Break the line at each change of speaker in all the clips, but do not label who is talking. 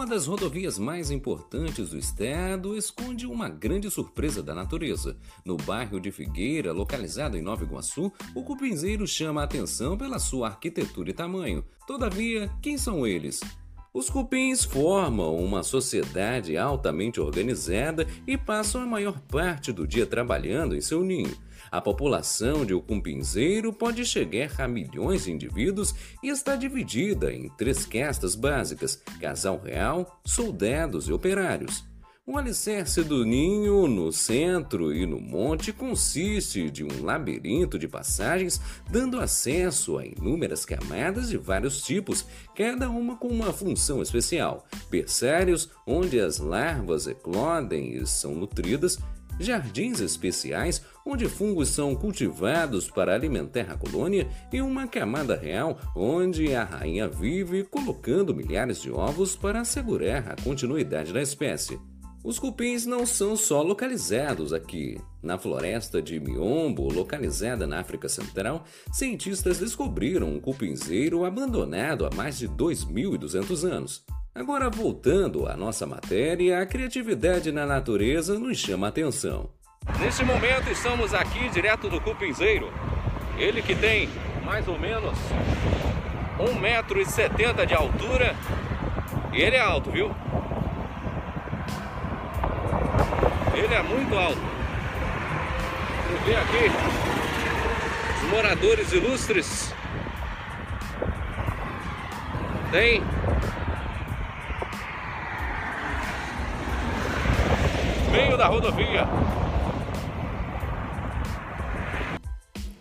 Uma das rodovias mais importantes do estado esconde uma grande surpresa da natureza. No bairro de Figueira, localizado em Nova Iguaçu, o Cupinzeiro chama a atenção pela sua arquitetura e tamanho. Todavia, quem são eles? Os cupins formam uma sociedade altamente organizada e passam a maior parte do dia trabalhando em seu ninho. A população de Ocupinzeiro pode chegar a milhões de indivíduos e está dividida em três castas básicas: casal real, soldados e operários. O alicerce do ninho no centro e no monte consiste de um labirinto de passagens dando acesso a inúmeras camadas de vários tipos, cada uma com uma função especial. Berçários, onde as larvas eclodem e são nutridas, jardins especiais onde fungos são cultivados para alimentar a colônia e uma camada real onde a rainha vive colocando milhares de ovos para assegurar a continuidade da espécie. Os cupins não são só localizados aqui. Na floresta de Miombo, localizada na África Central, cientistas descobriram um cupinzeiro abandonado há mais de 2.200 anos. Agora, voltando à nossa matéria, a criatividade na natureza nos chama a atenção.
Neste momento, estamos aqui direto do Cupinzeiro. Ele que tem mais ou menos 1,70m de altura. E ele é alto, viu? Ele é muito alto. Você vê aqui os moradores ilustres. Tem meio da rodovia.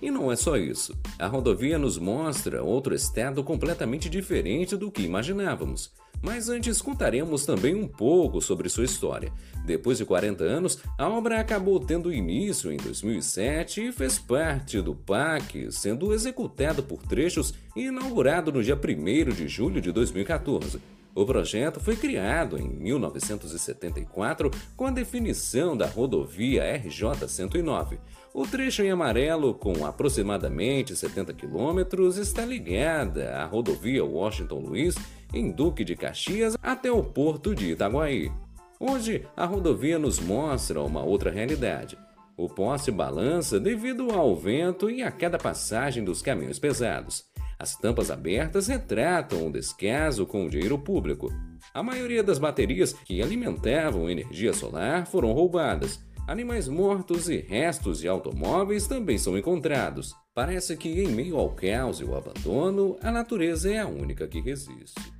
E não é só isso. A rodovia nos mostra outro estado completamente diferente do que imaginávamos. Mas antes contaremos também um pouco sobre sua história. Depois de 40 anos, a obra acabou tendo início em 2007 e fez parte do PAC, sendo executada por trechos e inaugurado no dia 1 de julho de 2014. O projeto foi criado em 1974 com a definição da rodovia RJ-109. O trecho em amarelo, com aproximadamente 70 quilômetros, está ligada à rodovia Washington Luiz, em Duque de Caxias, até o porto de Itaguaí. Hoje, a rodovia nos mostra uma outra realidade. O poste balança devido ao vento e a cada passagem dos caminhões pesados. As tampas abertas retratam o descaso com o dinheiro público. A maioria das baterias que alimentavam energia solar foram roubadas. Animais mortos e restos de automóveis também são encontrados. Parece que, em meio ao caos e o abandono, a natureza é a única que resiste.